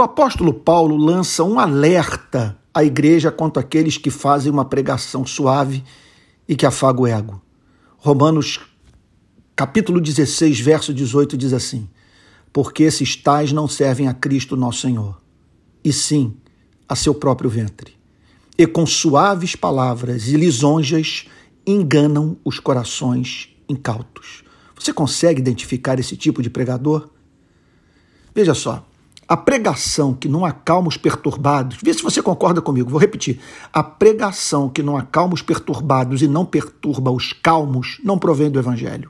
O apóstolo Paulo lança um alerta à igreja quanto àqueles que fazem uma pregação suave e que afaga o ego. Romanos capítulo 16, verso 18 diz assim: Porque esses tais não servem a Cristo nosso Senhor, e sim a seu próprio ventre. E com suaves palavras e lisonjas enganam os corações incautos. Você consegue identificar esse tipo de pregador? Veja só, a pregação que não acalma os perturbados, vê se você concorda comigo, vou repetir. A pregação que não acalma os perturbados e não perturba os calmos não provém do Evangelho.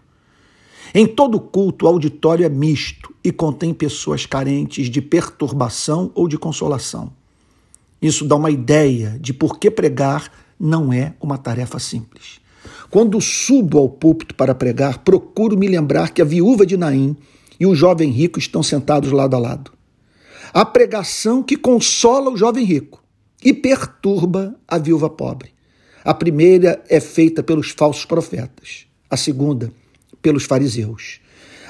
Em todo culto, o auditório é misto e contém pessoas carentes de perturbação ou de consolação. Isso dá uma ideia de por que pregar não é uma tarefa simples. Quando subo ao púlpito para pregar, procuro me lembrar que a viúva de Naim e o jovem rico estão sentados lado a lado a pregação que consola o jovem rico e perturba a viúva pobre. A primeira é feita pelos falsos profetas, a segunda, pelos fariseus.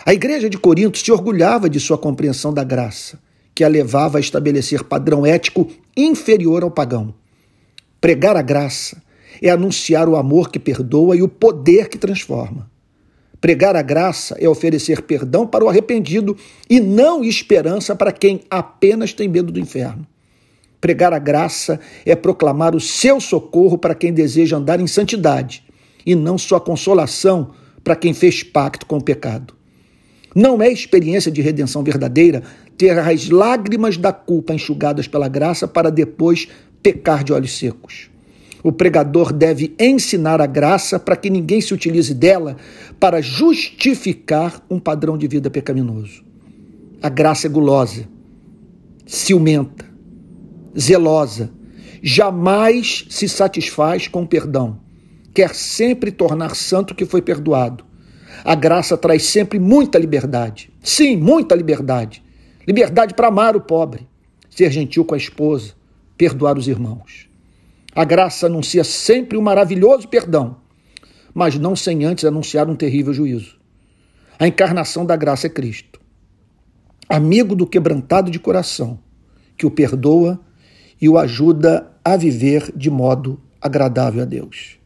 A igreja de Corinto se orgulhava de sua compreensão da graça, que a levava a estabelecer padrão ético inferior ao pagão. Pregar a graça é anunciar o amor que perdoa e o poder que transforma. Pregar a graça é oferecer perdão para o arrependido e não esperança para quem apenas tem medo do inferno. Pregar a graça é proclamar o seu socorro para quem deseja andar em santidade e não sua consolação para quem fez pacto com o pecado. Não é experiência de redenção verdadeira ter as lágrimas da culpa enxugadas pela graça para depois pecar de olhos secos. O pregador deve ensinar a graça para que ninguém se utilize dela para justificar um padrão de vida pecaminoso. A graça é gulosa, ciumenta, zelosa, jamais se satisfaz com perdão, quer sempre tornar santo o que foi perdoado. A graça traz sempre muita liberdade. Sim, muita liberdade. Liberdade para amar o pobre, ser gentil com a esposa, perdoar os irmãos. A graça anuncia sempre um maravilhoso perdão, mas não sem antes anunciar um terrível juízo. A encarnação da graça é Cristo, amigo do quebrantado de coração, que o perdoa e o ajuda a viver de modo agradável a Deus.